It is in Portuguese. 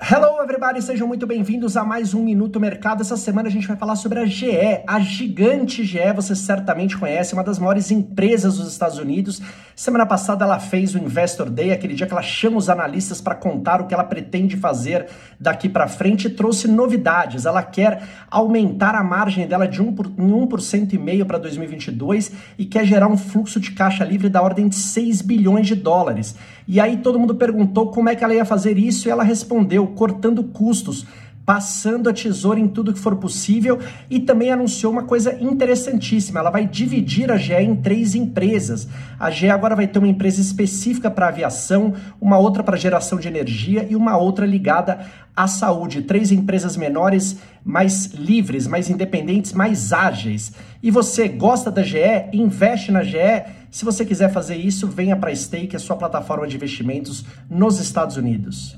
Hello everybody, sejam muito bem-vindos a mais um Minuto Mercado. Essa semana a gente vai falar sobre a GE, a gigante GE, você certamente conhece, uma das maiores empresas dos Estados Unidos. Semana passada ela fez o Investor Day, aquele dia que ela chama os analistas para contar o que ela pretende fazer daqui para frente e trouxe novidades. Ela quer aumentar a margem dela de 1 por, em 1% e meio para 2022 e quer gerar um fluxo de caixa livre da ordem de 6 bilhões de dólares. E aí todo mundo perguntou como é que ela ia fazer isso e ela respondeu cortando custos, passando a tesoura em tudo que for possível e também anunciou uma coisa interessantíssima. Ela vai dividir a GE em três empresas. A GE agora vai ter uma empresa específica para aviação, uma outra para geração de energia e uma outra ligada à saúde. Três empresas menores, mais livres, mais independentes, mais ágeis. E você gosta da GE? Investe na GE? Se você quiser fazer isso, venha para a Stake, a sua plataforma de investimentos nos Estados Unidos.